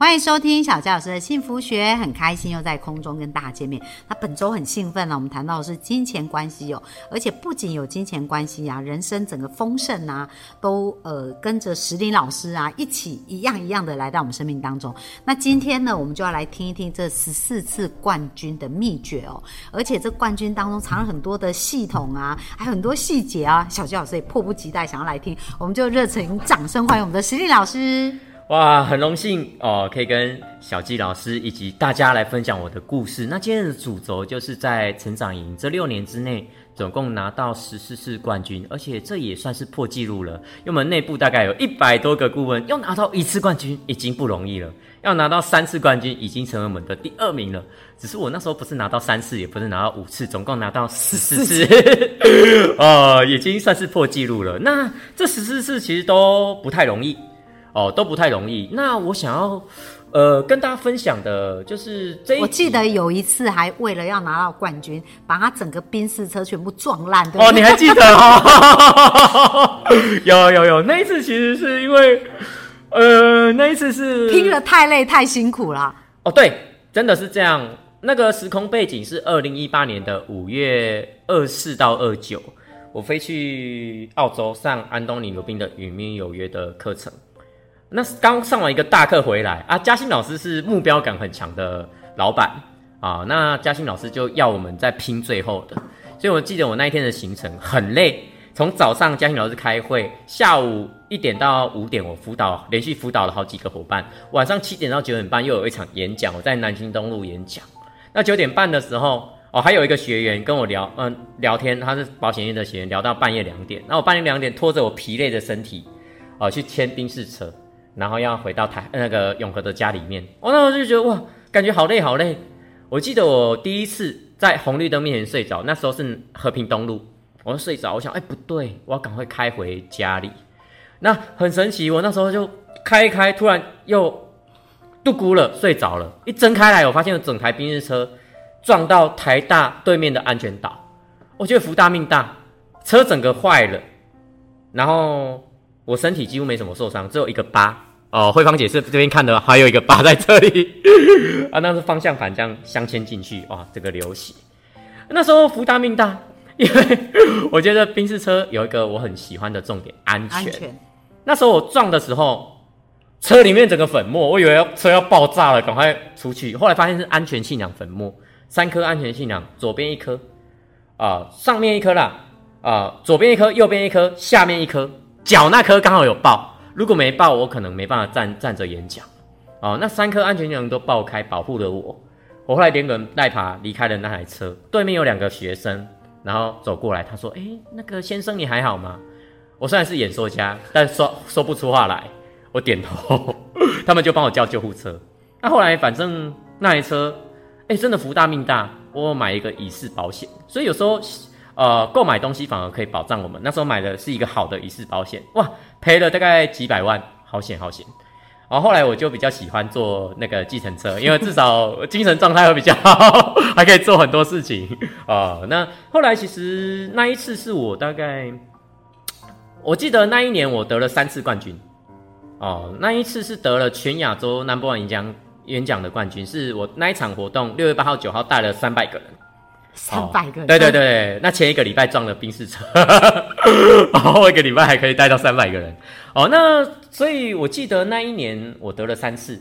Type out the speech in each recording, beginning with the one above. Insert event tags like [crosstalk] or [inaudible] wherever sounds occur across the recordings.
欢迎收听小佳老师的幸福学，很开心又在空中跟大家见面。那本周很兴奋了，我们谈到的是金钱关系哦，而且不仅有金钱关系啊，人生整个丰盛啊，都呃跟着石林老师啊一起一样一样的来到我们生命当中。那今天呢，我们就要来听一听这十四次冠军的秘诀哦，而且这冠军当中藏了很多的系统啊，还有很多细节啊，小佳老师也迫不及待想要来听，我们就热情掌声欢迎我们的石林老师。哇，很荣幸哦，可以跟小纪老师以及大家来分享我的故事。那今天的主轴就是在成长营这六年之内，总共拿到十四次冠军，而且这也算是破纪录了。因为我们内部大概有一百多个顾问，要拿到一次冠军已经不容易了，要拿到三次冠军已经成为我们的第二名了。只是我那时候不是拿到三次，也不是拿到五次，总共拿到十四次，[laughs] 哦，已经算是破纪录了。那这十四次其实都不太容易。哦，都不太容易。那我想要，呃，跟大家分享的就是这一。我记得有一次还为了要拿到冠军，把他整个宾士车全部撞烂。哦，你还记得 [laughs] 哈？有有有，那一次其实是因为，呃，那一次是拼了太累太辛苦了。哦，对，真的是这样。那个时空背景是二零一八年的五月二四到二九，我飞去澳洲上安东尼·罗宾的《与命有约》的课程。那刚上完一个大课回来啊，嘉欣老师是目标感很强的老板啊，那嘉欣老师就要我们再拼最后的，所以我记得我那一天的行程很累，从早上嘉欣老师开会，下午一点到五点我辅导，连续辅导了好几个伙伴，晚上七点到九点半又有一场演讲，我在南京东路演讲，那九点半的时候哦，还有一个学员跟我聊，嗯，聊天，他是保险业的学员，聊到半夜两点，那我半夜两点拖着我疲累的身体，哦，去牵宾士车。然后要回到台那个永和的家里面，我那我就觉得哇，感觉好累好累。我记得我第一次在红绿灯面前睡着，那时候是和平东路，我就睡着，我想哎不对，我要赶快开回家里。那很神奇，我那时候就开一开，突然又度孤了，睡着了。一睁开来，我发现有整台宾士车撞到台大对面的安全岛，我觉得福大命大，车整个坏了，然后。我身体几乎没什么受伤，只有一个疤哦。慧芳姐是这边看的，还有一个疤在这里 [laughs] 啊。那是方向盘这样镶嵌进去哇，这个流血。那时候福大命大，因为我觉得宾士车有一个我很喜欢的重点，安全。那时候我撞的时候，车里面整个粉末，我以为车要爆炸了，赶快出去。后来发现是安全气囊粉末，三颗安全气囊，左边一颗啊，上面一颗啦啊，左边一颗，右边一颗，下面一颗。脚那颗刚好有爆，如果没爆，我可能没办法站站着演讲。哦，那三颗安全气囊都爆开，保护了我。我后来连滚带爬离开了那台车。对面有两个学生，然后走过来，他说：“哎，那个先生你还好吗？”我虽然是演说家，但说说不出话来。我点头，[laughs] 他们就帮我叫救护车。那后来反正那台车，哎，真的福大命大，我买一个乙式保险，所以有时候。呃，购买东西反而可以保障我们。那时候买的是一个好的一式保险，哇，赔了大概几百万，好险好险。然后后来我就比较喜欢坐那个计程车，因为至少精神状态会比较好，还可以做很多事情啊。那后来其实那一次是我大概，我记得那一年我得了三次冠军哦，那一次是得了全亚洲 Number One 演讲演讲的冠军，是我那一场活动六月八号九号带了三百个人。三百个，对对对，那前一个礼拜撞了冰室车，[laughs] 后一个礼拜还可以带到三百个人。哦，那所以我记得那一年我得了三次，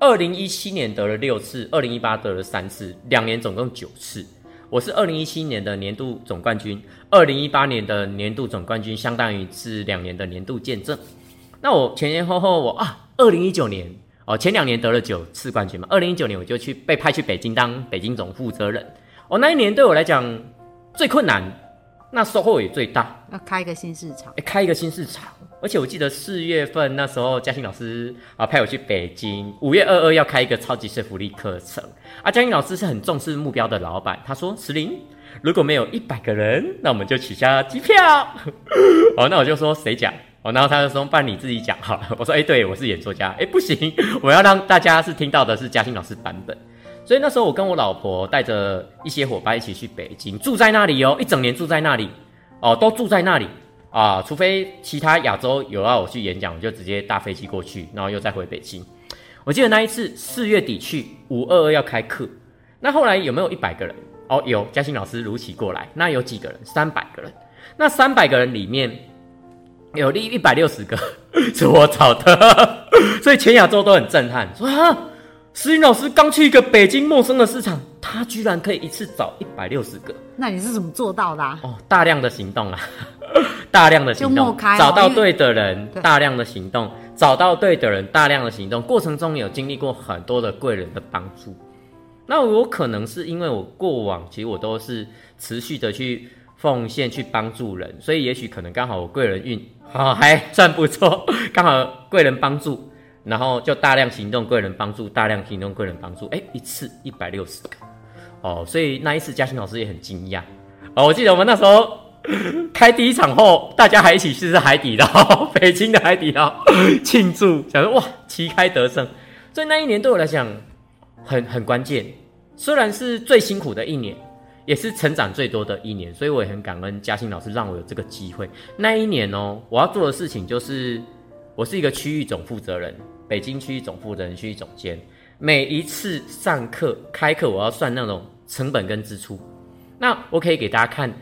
二零一七年得了六次，二零一八得了三次，两年总共九次。我是二零一七年的年度总冠军，二零一八年的年度总冠军相当于是两年的年度见证。那我前前后后我啊，二零一九年哦，前两年得了九次冠军嘛，二零一九年我就去被派去北京当北京总负责人。哦，那一年对我来讲最困难，那收获也最大。要开一个新市场，开一个新市场。而且我记得四月份那时候，嘉欣老师啊派我去北京，五月二二要开一个超级说服力课程。啊，嘉欣老师是很重视目标的老板，他说：“石林，如果没有一百个人，那我们就取消机票。[laughs] ”哦，那我就说谁讲？哦，然后他就说：“办你自己讲好了。”我说：“哎，对我是演说家。”哎，不行，我要让大家是听到的是嘉欣老师版本。所以那时候我跟我老婆带着一些伙伴一起去北京，住在那里哦，一整年住在那里哦，都住在那里啊。除非其他亚洲有要我去演讲，我就直接搭飞机过去，然后又再回北京。我记得那一次四月底去，五二二要开课。那后来有没有一百个人？哦，有，嘉欣老师如期过来。那有几个人？三百个人。那三百个人里面。有一一百六十个 [laughs] 是我找的，所以全亚洲都很震撼。说啊，石云老师刚去一个北京陌生的市场，他居然可以一次找一百六十个。那你是怎么做到的？哦，大量的行动啊，[laughs] 大量的行动，找到对的人，大量的行动，找到对的人，大量的行动。过程中有经历过很多的贵人的帮助。那我可能是因为我过往其实我都是持续的去奉献去帮助人，所以也许可能刚好我贵人运。哦，还算不错，[laughs] 刚好贵人帮助，然后就大量行动，贵人帮助，大量行动，贵人帮助，哎，一次一百六十个，哦，所以那一次嘉欣老师也很惊讶，哦，我记得我们那时候 [laughs] 开第一场后，大家还一起去吃海底捞，[laughs] 北京的海底捞 [laughs] 庆祝，想说哇，旗开得胜，所以那一年对我来讲很很关键，虽然是最辛苦的一年。也是成长最多的一年，所以我也很感恩嘉欣老师让我有这个机会。那一年哦，我要做的事情就是，我是一个区域总负责人，北京区域总负责人、区域总监。每一次上课、开课，我要算那种成本跟支出。那我可以给大家看，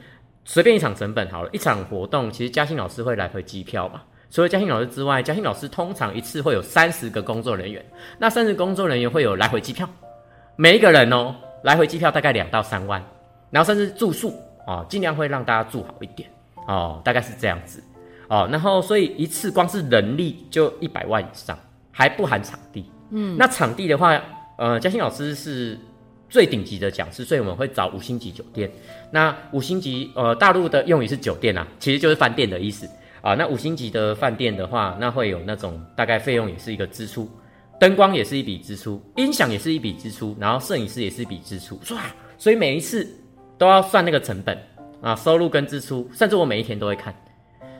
随便一场成本好了，一场活动，其实嘉兴老师会来回机票嘛。除了嘉兴老师之外，嘉兴老师通常一次会有三十个工作人员，那三十工作人员会有来回机票，每一个人哦，来回机票大概两到三万。然后甚至住宿啊，尽量会让大家住好一点哦，大概是这样子哦。然后所以一次光是人力就一百万以上，还不含场地。嗯，那场地的话，呃，嘉欣老师是最顶级的讲师，所以我们会找五星级酒店。那五星级呃，大陆的用语是酒店啊，其实就是饭店的意思啊。那五星级的饭店的话，那会有那种大概费用也是一个支出，灯光也是一笔支出，音响也是一笔支出，然后摄影师也是一笔支出，哇！所以每一次。都要算那个成本啊，收入跟支出，甚至我每一天都会看，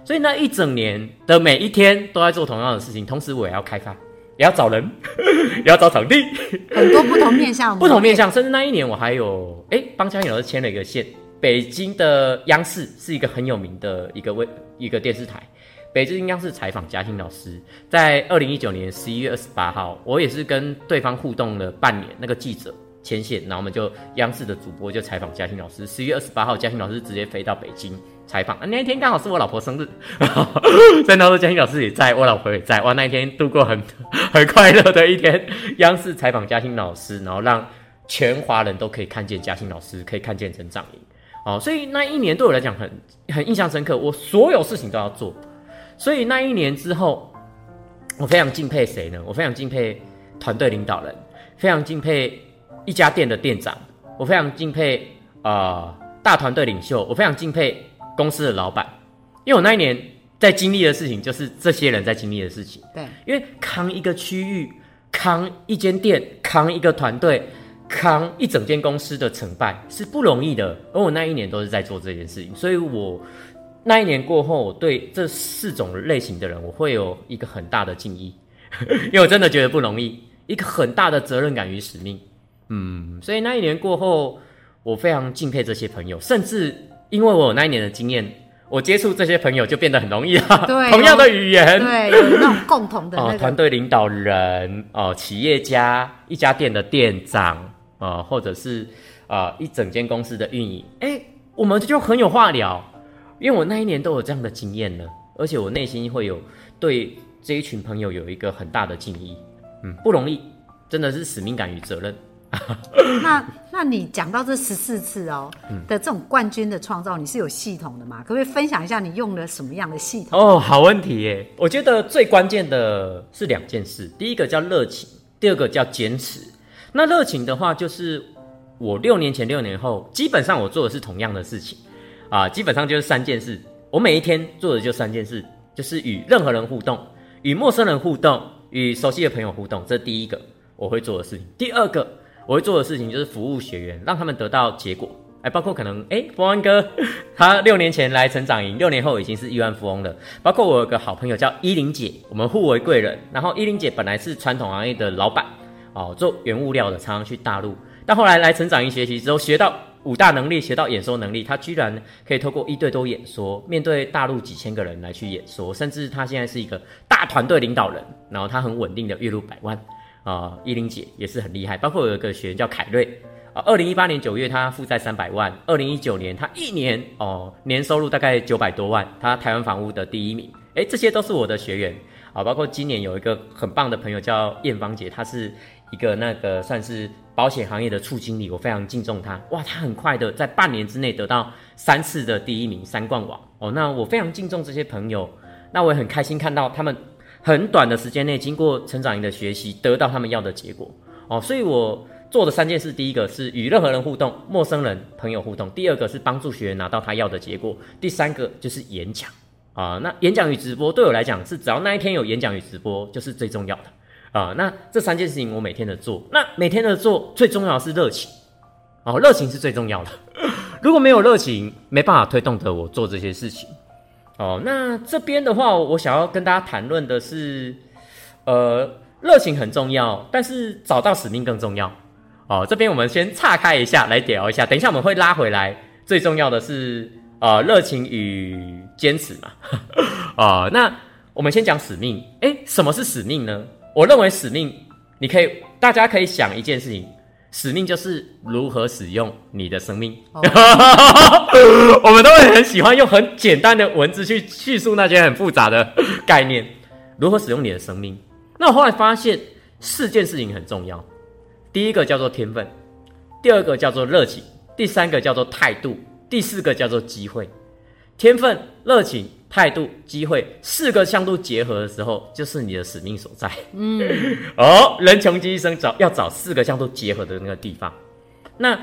所以那一整年的每一天都在做同样的事情，同时我也要开发，也要找人，[laughs] 也要找场地，很多不同面向，[laughs] 不同面向，甚至那一年我还有哎帮嘉颖老师牵了一个线，北京的央视是一个很有名的一个微一个电视台，北京央视采访嘉欣老师，在二零一九年十一月二十八号，我也是跟对方互动了半年，那个记者。牵线，然后我们就央视的主播就采访嘉欣老师。十一月二十八号，嘉欣老师直接飞到北京采访啊。那一天刚好是我老婆生日，[laughs] 在那时候嘉欣老师也在，我老婆也在。哇，那一天度过很 [laughs] 很快乐的一天。央视采访嘉欣老师，然后让全华人都可以看见嘉欣老师，可以看见成长营。哦，所以那一年对我来讲很很印象深刻。我所有事情都要做，所以那一年之后，我非常敬佩谁呢？我非常敬佩团队领导人，非常敬佩。一家店的店长，我非常敬佩啊，大团队领袖，我非常敬佩公司的老板，因为我那一年在经历的事情，就是这些人在经历的事情。对，因为扛一个区域，扛一间店，扛一个团队，扛一整间公司的成败是不容易的，而我那一年都是在做这件事情，所以我那一年过后，我对这四种类型的人，我会有一个很大的敬意，[laughs] 因为我真的觉得不容易，一个很大的责任感与使命。嗯，所以那一年过后，我非常敬佩这些朋友，甚至因为我有那一年的经验，我接触这些朋友就变得很容易啊。[laughs] 对，同样的语言，对，有那种共同的 [laughs] 哦，团队领导人哦，企业家，一家店的店长啊，或者是啊一整间公司的运营，哎，我们就很有话聊，因为我那一年都有这样的经验呢，而且我内心会有对这一群朋友有一个很大的敬意。嗯，不容易，真的是使命感与责任。[laughs] 那那你讲到这十四次哦的这种冠军的创造，你是有系统的吗？可不可以分享一下你用了什么样的系统？哦，好问题耶！我觉得最关键的是两件事，第一个叫热情，第二个叫坚持。那热情的话，就是我六年前、六年后，基本上我做的是同样的事情啊，基本上就是三件事。我每一天做的就三件事，就是与任何人互动，与陌生人互动，与熟悉的朋友互动，这第一个我会做的事情。第二个。我会做的事情就是服务学员，让他们得到结果，哎，包括可能哎，富安哥 [laughs] 他六年前来成长营，六年后已经是亿万富翁了。包括我有个好朋友叫依林姐，我们互为贵人。然后依林姐本来是传统行业的老板，哦，做原物料的，常常去大陆。但后来来成长营学习之后，学到五大能力，学到演说能力，他居然可以透过一对多演说，面对大陆几千个人来去演说，甚至他现在是一个大团队领导人，然后他很稳定的月入百万。啊，依林姐也是很厉害，包括有一个学员叫凯瑞。啊，二零一八年九月，他负债三百万。二零一九年，他一年哦，年收入大概九百多万，他台湾房屋的第一名。哎，这些都是我的学员啊，包括今年有一个很棒的朋友叫燕芳姐，她是一个那个算是保险行业的处经理，我非常敬重她。哇，她很快的在半年之内得到三次的第一名，三冠王哦。那我非常敬重这些朋友，那我也很开心看到他们很短的时间内经过成长营的学习，得到他们要的结果哦，所以我。做的三件事，第一个是与任何人互动，陌生人、朋友互动；第二个是帮助学员拿到他要的结果；第三个就是演讲啊。那演讲与直播对我来讲是，只要那一天有演讲与直播，就是最重要的啊。那这三件事情我每天的做，那每天的做最重要的是热情哦，热情是最重要的。如果没有热情，没办法推动着我做这些事情哦。那这边的话，我想要跟大家谈论的是，呃，热情很重要，但是找到使命更重要。哦，这边我们先岔开一下来聊一下，等一下我们会拉回来。最重要的是，呃，热情与坚持嘛。啊，[laughs] 那我们先讲使命。诶，什么是使命呢？我认为使命，你可以，大家可以想一件事情，使命就是如何使用你的生命。[laughs] 我们都会很喜欢用很简单的文字去叙述那些很复杂的概念，如何使用你的生命。那我后来发现四件事情很重要。第一个叫做天分，第二个叫做热情，第三个叫做态度，第四个叫做机会。天分、热情、态度、机会四个向度结合的时候，就是你的使命所在。嗯，[laughs] 哦，人穷极一生找要找四个向度结合的那个地方。那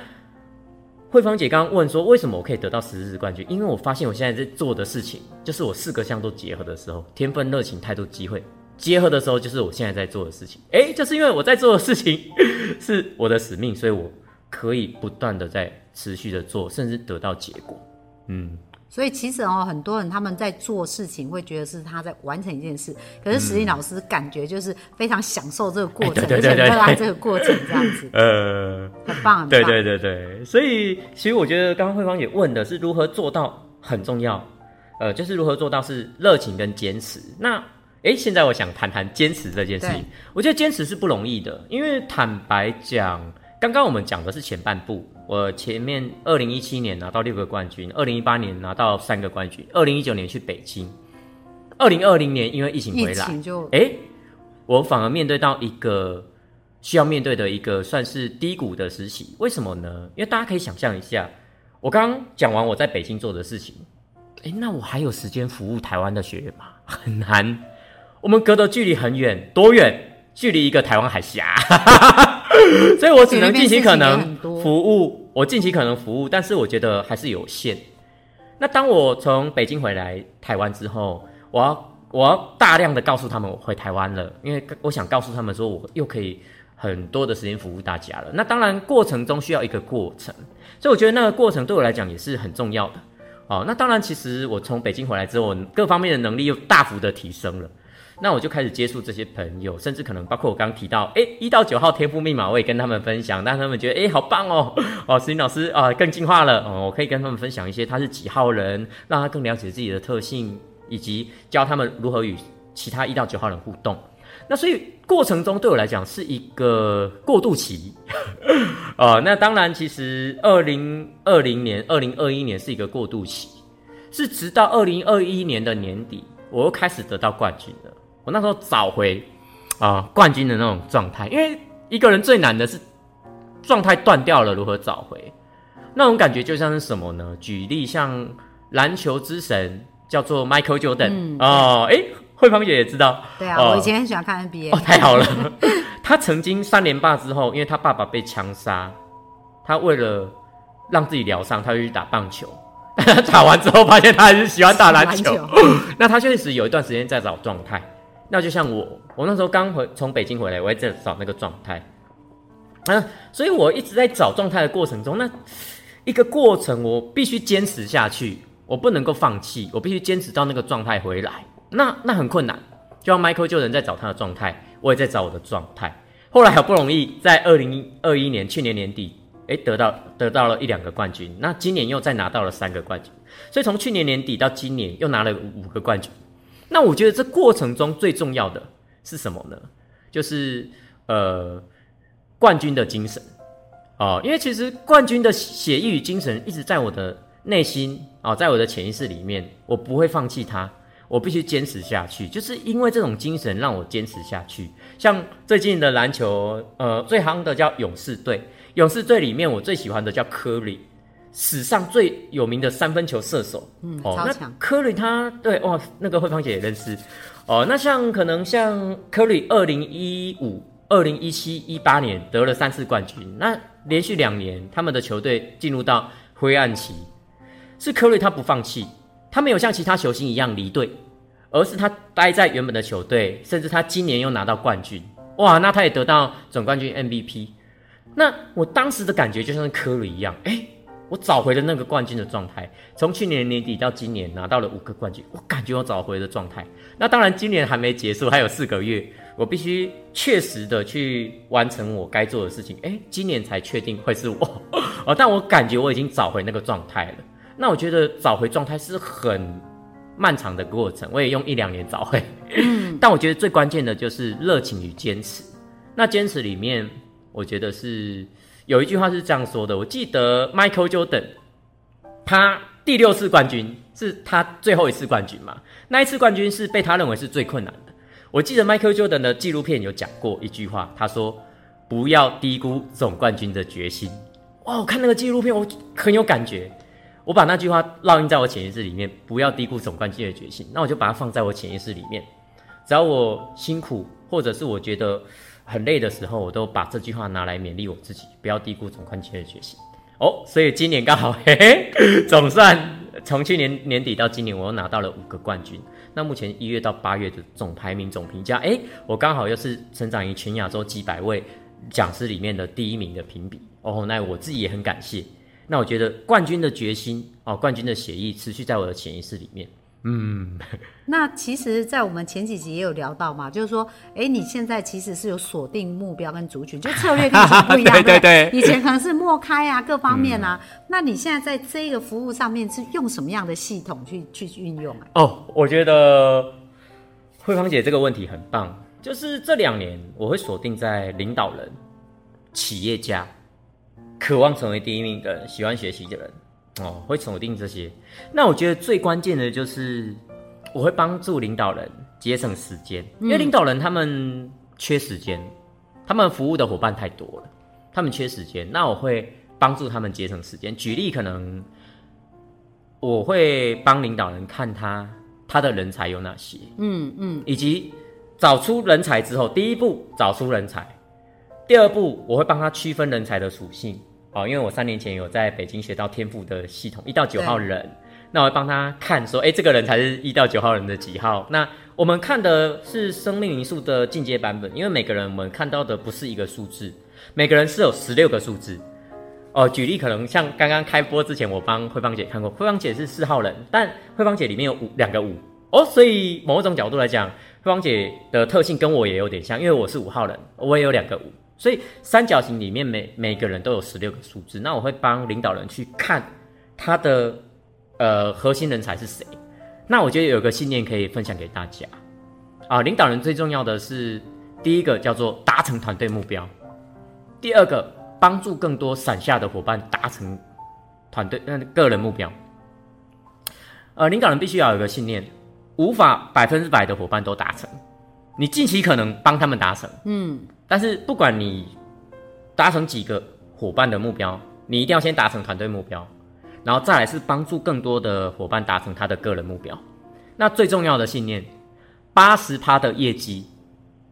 慧芳姐刚刚问说，为什么我可以得到十日冠军？因为我发现我现在在做的事情，就是我四个向度结合的时候，天分、热情、态度、机会。结合的时候，就是我现在在做的事情。哎，就是因为我在做的事情 [laughs] 是我的使命，所以我可以不断的在持续的做，甚至得到结果。嗯，所以其实哦，很多人他们在做事情会觉得是他在完成一件事，可是实际老师感觉就是非常享受这个过程，而且热爱这个过程，这样子。[laughs] 呃，很棒，对对对对。所以其实我觉得刚刚慧芳也问的是如何做到很重要，呃，就是如何做到是热情跟坚持。那哎，现在我想谈谈坚持这件事情。我觉得坚持是不容易的，因为坦白讲，刚刚我们讲的是前半部。我前面二零一七年拿到六个冠军，二零一八年拿到三个冠军，二零一九年去北京，二零二零年因为疫情回来，就哎，我反而面对到一个需要面对的一个算是低谷的时期。为什么呢？因为大家可以想象一下，我刚刚讲完我在北京做的事情，哎，那我还有时间服务台湾的学员吗？[laughs] 很难。我们隔的距离很远，多远？距离一个台湾海峡，[laughs] 所以我只能尽其可能服务。我尽其可能服务，但是我觉得还是有限。那当我从北京回来台湾之后，我要我要大量的告诉他们我回台湾了，因为我想告诉他们说我又可以很多的时间服务大家了。那当然过程中需要一个过程，所以我觉得那个过程对我来讲也是很重要的。哦，那当然，其实我从北京回来之后，各方面的能力又大幅的提升了。那我就开始接触这些朋友，甚至可能包括我刚刚提到，哎，一到九号天赋密码，我也跟他们分享，让他们觉得，哎，好棒哦，哦，石林老师啊，更进化了，哦，我可以跟他们分享一些他是几号人，让他更了解自己的特性，以及教他们如何与其他一到九号人互动。那所以过程中对我来讲是一个过渡期，[laughs] 哦，那当然，其实二零二零年、二零二一年是一个过渡期，是直到二零二一年的年底，我又开始得到冠军了。我那时候找回啊冠军的那种状态，因为一个人最难的是状态断掉了，如何找回那种感觉，就像是什么呢？举例像篮球之神叫做 Michael Jordan 哦，哎，慧芳姐也知道，对啊，我以前很喜欢看 NBA，哦，太好了。[laughs] 他曾经三连霸之后，因为他爸爸被枪杀，他为了让自己疗伤，他就去打棒球。[laughs] 打完之后，发现他还是喜欢打篮球。[laughs] 那他确实有一段时间在找状态。那就像我，我那时候刚回从北京回来，我也在找那个状态，啊，所以我一直在找状态的过程中，那一个过程，我必须坚持下去，我不能够放弃，我必须坚持到那个状态回来。那那很困难，就像 Michael Jordan 在找他的状态，我也在找我的状态。后来好不容易在二零二一年去年年底，诶，得到得到了一两个冠军。那今年又再拿到了三个冠军，所以从去年年底到今年又拿了五个冠军。那我觉得这过程中最重要的是什么呢？就是呃冠军的精神哦，因为其实冠军的血液与精神一直在我的内心啊，在我的潜意识里面，我不会放弃它。我必须坚持下去，就是因为这种精神让我坚持下去。像最近的篮球，呃，最夯的叫勇士队。勇士队里面，我最喜欢的叫科里，史上最有名的三分球射手。嗯，超强。科里他对哇，那个慧芳姐也认识哦。那像可能像科里，二零一五、二零一七、一八年得了三次冠军，那连续两年他们的球队进入到灰暗期，是科里他不放弃。他没有像其他球星一样离队，而是他待在原本的球队，甚至他今年又拿到冠军，哇！那他也得到总冠军 MVP。那我当时的感觉就像是科里一样，哎，我找回了那个冠军的状态。从去年年底到今年拿到了五个冠军，我感觉我找回了状态。那当然，今年还没结束，还有四个月，我必须确实的去完成我该做的事情。诶，今年才确定会是我 [laughs] 哦，但我感觉我已经找回那个状态了。那我觉得找回状态是很漫长的过程，我也用一两年找回。[laughs] 但我觉得最关键的就是热情与坚持。那坚持里面，我觉得是有一句话是这样说的：我记得 Michael Jordan，他第六次冠军是他最后一次冠军嘛？那一次冠军是被他认为是最困难的。我记得 Michael Jordan 的纪录片有讲过一句话，他说：“不要低估总冠军的决心。”哇！我看那个纪录片，我很有感觉。我把那句话烙印在我潜意识里面，不要低估总冠军的决心。那我就把它放在我潜意识里面。只要我辛苦，或者是我觉得很累的时候，我都把这句话拿来勉励我自己，不要低估总冠军的决心。哦，所以今年刚好，[laughs] 嘿嘿，总算从去年年底到今年，我又拿到了五个冠军。那目前一月到八月的总排名、总评价，哎，我刚好又是成长于全亚洲几百位讲师里面的第一名的评比。哦，那我自己也很感谢。那我觉得冠军的决心哦，冠军的协议持续在我的潜意识里面。嗯，[laughs] 那其实，在我们前几集也有聊到嘛，就是说，哎，你现在其实是有锁定目标跟族群，就策略跟以前不一样。[laughs] 对对对，以前可能是莫开啊，各方面啊。那你现在在这个服务上面是用什么样的系统去去运用啊？哦，我觉得慧芳姐这个问题很棒，就是这两年我会锁定在领导人、企业家。渴望成为第一名的人，喜欢学习的人，哦，会锁定这些。那我觉得最关键的就是，我会帮助领导人节省时间，因为领导人他们缺时间，他们服务的伙伴太多了，他们缺时间。那我会帮助他们节省时间。举例，可能我会帮领导人看他他的人才有哪些，嗯嗯，以及找出人才之后，第一步找出人才，第二步我会帮他区分人才的属性。哦，因为我三年前有在北京学到天赋的系统，一到九号人，那我会帮他看说，哎，这个人才是一到九号人的几号？那我们看的是生命灵数的进阶版本，因为每个人我们看到的不是一个数字，每个人是有十六个数字。哦，举例可能像刚刚开播之前，我帮慧芳姐看过，慧芳姐是四号人，但慧芳姐里面有五两个五哦，所以某种角度来讲，慧芳姐的特性跟我也有点像，因为我是五号人，我也有两个五。所以三角形里面每每个人都有十六个数字，那我会帮领导人去看他的呃核心人才是谁。那我觉得有个信念可以分享给大家啊，领导人最重要的是第一个叫做达成团队目标，第二个帮助更多伞下的伙伴达成团队呃个人目标。呃，领导人必须要有个信念，无法百分之百的伙伴都达成，你尽其可能帮他们达成，嗯。但是不管你达成几个伙伴的目标，你一定要先达成团队目标，然后再来是帮助更多的伙伴达成他的个人目标。那最重要的信念，八十趴的业绩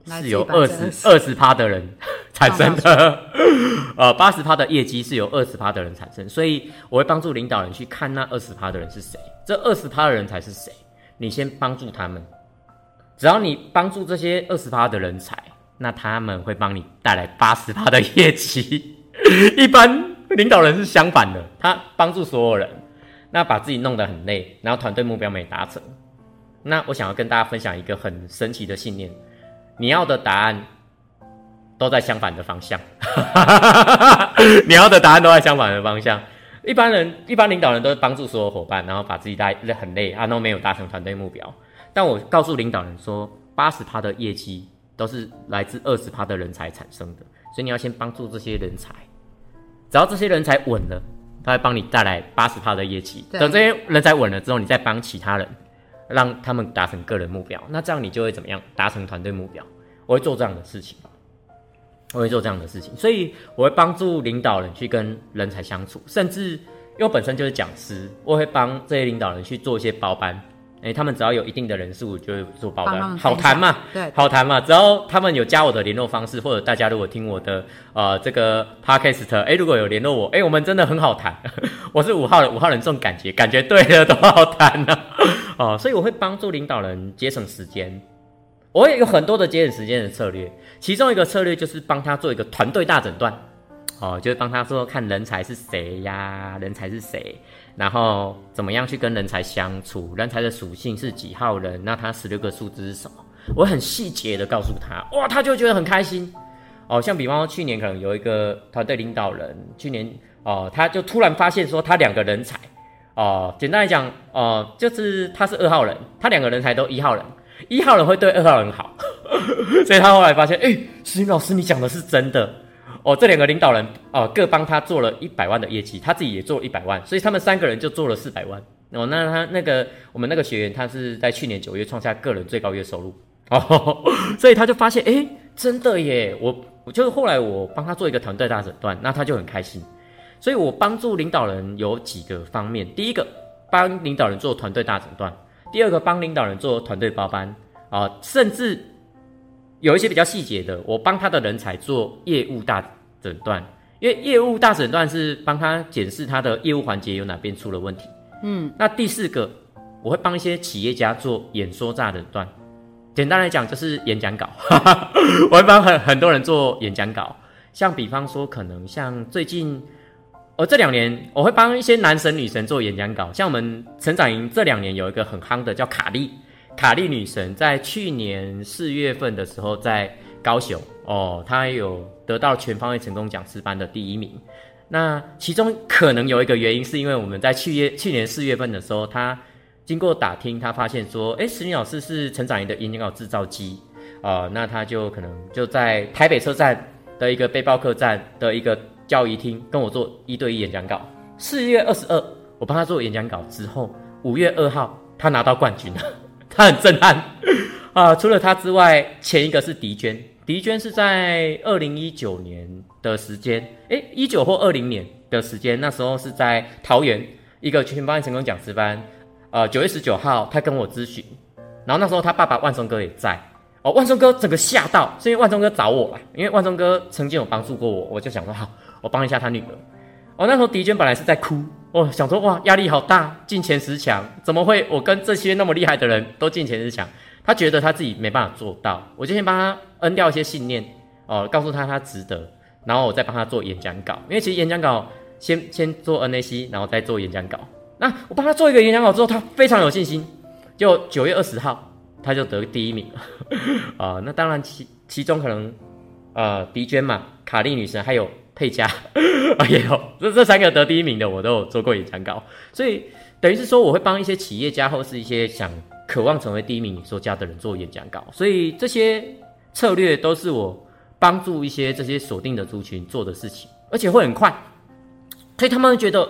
是由二十二十趴的人 [laughs] 产生的。[laughs] 呃，八十趴的业绩是由二十趴的人产生，所以我会帮助领导人去看那二十趴的人是谁，这二十趴的人才是谁。你先帮助他们，只要你帮助这些二十趴的人才。那他们会帮你带来八十趴的业绩，[laughs] 一般领导人是相反的，他帮助所有人，那把自己弄得很累，然后团队目标没达成。那我想要跟大家分享一个很神奇的信念：你要的答案都在相反的方向，[laughs] 你要的答案都在相反的方向。一般人，一般领导人都是帮助所有伙伴，然后把自己带很累，啊，都没有达成团队目标。但我告诉领导人说，八十趴的业绩都是来自二十趴的人才产生的，所以你要先帮助这些人才，只要这些人才稳了，他会帮你带来八十趴的业绩。等这些人才稳了之后，你再帮其他人，让他们达成个人目标，那这样你就会怎么样？达成团队目标。我会做这样的事情。我会做这样的事情，所以我会帮助领导人去跟人才相处，甚至因为我本身就是讲师，我会帮这些领导人去做一些包班。哎，他们只要有一定的人数，就会做保单，好谈嘛，对，好谈嘛。只要他们有加我的联络方式，或者大家如果听我的呃这个 podcast，哎，如果有联络我，哎，我们真的很好谈。[laughs] 我是五号人，五号人这种感觉，感觉对了都好谈呢。[laughs] 哦，所以我会帮助领导人节省时间。我也有很多的节省时间的策略，其中一个策略就是帮他做一个团队大诊断，哦，就是帮他说看人才是谁呀，人才是谁，然后怎么样去跟人才相处，人才的属性是几号人，那他十六个数字是什么？我很细节的告诉他，哇，他就觉得很开心。哦，像比方说去年可能有一个团队领导人，去年哦，他就突然发现说他两个人才，哦，简单来讲，哦，就是他是二号人，他两个人才都一号人。一号人会对二号人好，所以他后来发现，哎，石云老师，你讲的是真的哦。这两个领导人哦，各帮他做了一百万的业绩，他自己也做了一百万，所以他们三个人就做了四百万哦。那他那个我们那个学员，他是在去年九月创下个人最高月收入 [laughs] 哦，所以他就发现，哎，真的耶！我我就是后来我帮他做一个团队大诊断，那他就很开心。所以我帮助领导人有几个方面，第一个帮领导人做团队大诊断。第二个帮领导人做团队包班啊，甚至有一些比较细节的，我帮他的人才做业务大诊断，因为业务大诊断是帮他检视他的业务环节有哪边出了问题。嗯，那第四个我会帮一些企业家做演说大诊断，简单来讲就是演讲稿，[laughs] 我会帮很很多人做演讲稿，像比方说可能像最近。我这两年我会帮一些男神女神做演讲稿，像我们成长营这两年有一个很夯的叫卡莉，卡莉女神在去年四月份的时候在高雄哦，他有得到全方位成功讲师班的第一名。那其中可能有一个原因是因为我们在去月去年四月份的时候，他经过打听，他发现说，哎，石林老师是成长营的演讲稿制造机啊，那他就可能就在台北车站的一个背包客栈的一个。教育厅跟我做一对一演讲稿，四月二十二我帮他做演讲稿之后，五月二号他拿到冠军了，[laughs] 他很震撼啊！除了他之外，前一个是狄娟，狄娟是在二零一九年的时间，诶，一九或二零年的时间，那时候是在桃园一个全班成功讲师班，呃，九月十九号他跟我咨询，然后那时候他爸爸万松哥也在。哦，万松哥整个吓到，是因为万松哥找我了，因为万松哥曾经有帮助过我，我就想说好，我帮一下他女儿。哦，那时候狄娟本来是在哭，哦，想说哇，压力好大，进前十强，怎么会我跟这些那么厉害的人都进前十强？他觉得他自己没办法做到，我就先帮他摁掉一些信念，哦，告诉他他值得，然后我再帮他做演讲稿，因为其实演讲稿先先做 NAC，然后再做演讲稿。那我帮他做一个演讲稿之后，他非常有信心，就九月二十号。他就得第一名啊！[laughs] 那当然，其其中可能呃，迪娟嘛，卡莉女神，还有佩佳 [laughs] 也有，这这三个得第一名的，我都有做过演讲稿。所以等于是说，我会帮一些企业家或是一些想渴望成为第一名演说家的人做演讲稿。所以这些策略都是我帮助一些这些锁定的族群做的事情，而且会很快。所以他们觉得，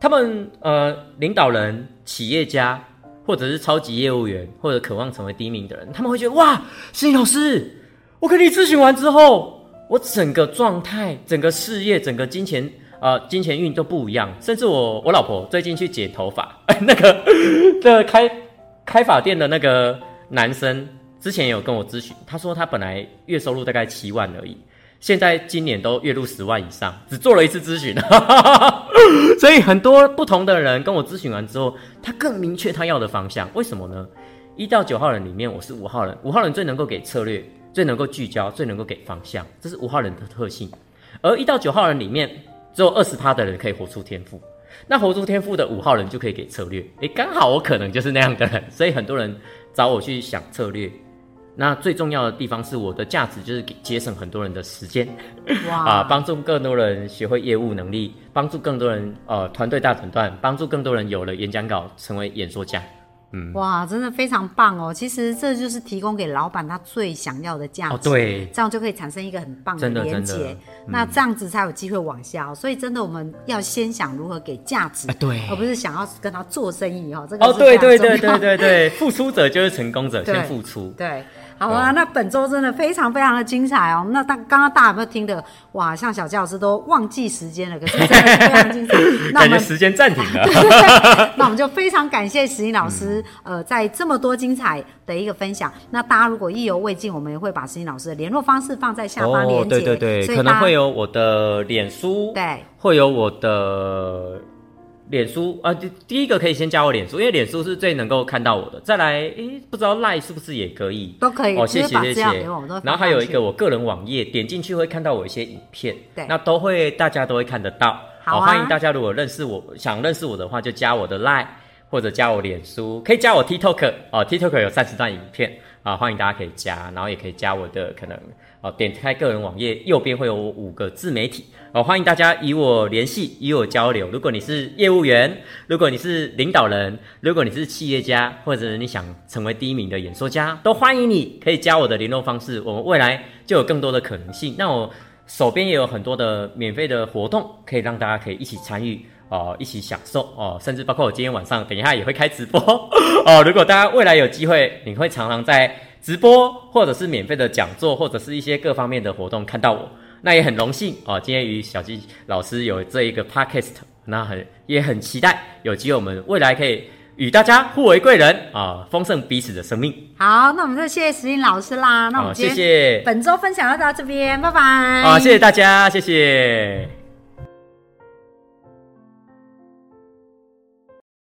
他们呃，领导人、企业家。或者是超级业务员，或者渴望成为第一名的人，他们会觉得哇，心老师，我跟你咨询完之后，我整个状态、整个事业、整个金钱啊，金钱运都不一样。甚至我我老婆最近去剪头发，[laughs] 那个的开开发店的那个男生，之前有跟我咨询，他说他本来月收入大概七万而已。现在今年都月入十万以上，只做了一次咨询，[laughs] 所以很多不同的人跟我咨询完之后，他更明确他要的方向。为什么呢？一到九号人里面，我是五号人，五号人最能够给策略，最能够聚焦，最能够给方向，这是五号人的特性。而一到九号人里面，只有二十趴的人可以活出天赋。那活出天赋的五号人就可以给策略，诶，刚好我可能就是那样的人，所以很多人找我去想策略。那最重要的地方是我的价值就是给节省很多人的时间，[laughs] 啊，帮助更多人学会业务能力，帮助更多人呃团队大诊断，帮助更多人有了演讲稿成为演说家。嗯，哇，真的非常棒哦！其实这就是提供给老板他最想要的价值，对，这样就可以产生一个很棒的连接，那这样子才有机会往下。所以真的我们要先想如何给价值，对，而不是想要跟他做生意哦。这个哦，对对对对对对，付出者就是成功者，[laughs] 先付出，对。好啊，那本周真的非常非常的精彩哦。那大刚刚大家有没有听的？哇，像小教老师都忘记时间了，可是真的非常精彩。[laughs] 那我们时间暂停了。[laughs] 那我们就非常感谢石英老师，呃，在这么多精彩的一个分享。那大家如果意犹未尽，我们也会把石英老师的联络方式放在下方链接。对对对，可能会有我的脸书，对，会有我的。脸书啊，第第一个可以先加我脸书，因为脸书是最能够看到我的。再来，诶，不知道赖是不是也可以？都可以。哦，谢谢谢谢。然后还有一个我个人网页，点进去会看到我一些影片，对，那都会大家都会看得到。好，欢迎大家如果认识我想认识我的话，就加我的赖或者加我脸书，可以加我 TikTok 哦，TikTok 有三十段影片啊，欢迎大家可以加，然后也可以加我的可能。哦，点开个人网页，右边会有五个自媒体哦，欢迎大家与我联系，与我交流。如果你是业务员，如果你是领导人，如果你是企业家，或者你想成为第一名的演说家，都欢迎你可以加我的联络方式。我们未来就有更多的可能性。那我手边也有很多的免费的活动，可以让大家可以一起参与哦，一起享受哦，甚至包括我今天晚上等一下也会开直播哦。[laughs] 如果大家未来有机会，你会常常在。直播或者是免费的讲座，或者是一些各方面的活动，看到我，那也很荣幸哦。今天与小鸡老师有这一个 podcast，那很也很期待有机会我们未来可以与大家互为贵人啊，丰盛彼此的生命。好，那我们就谢谢石英老师啦。那我们谢谢本周分享就到这边，拜拜。啊，谢谢大家，谢谢。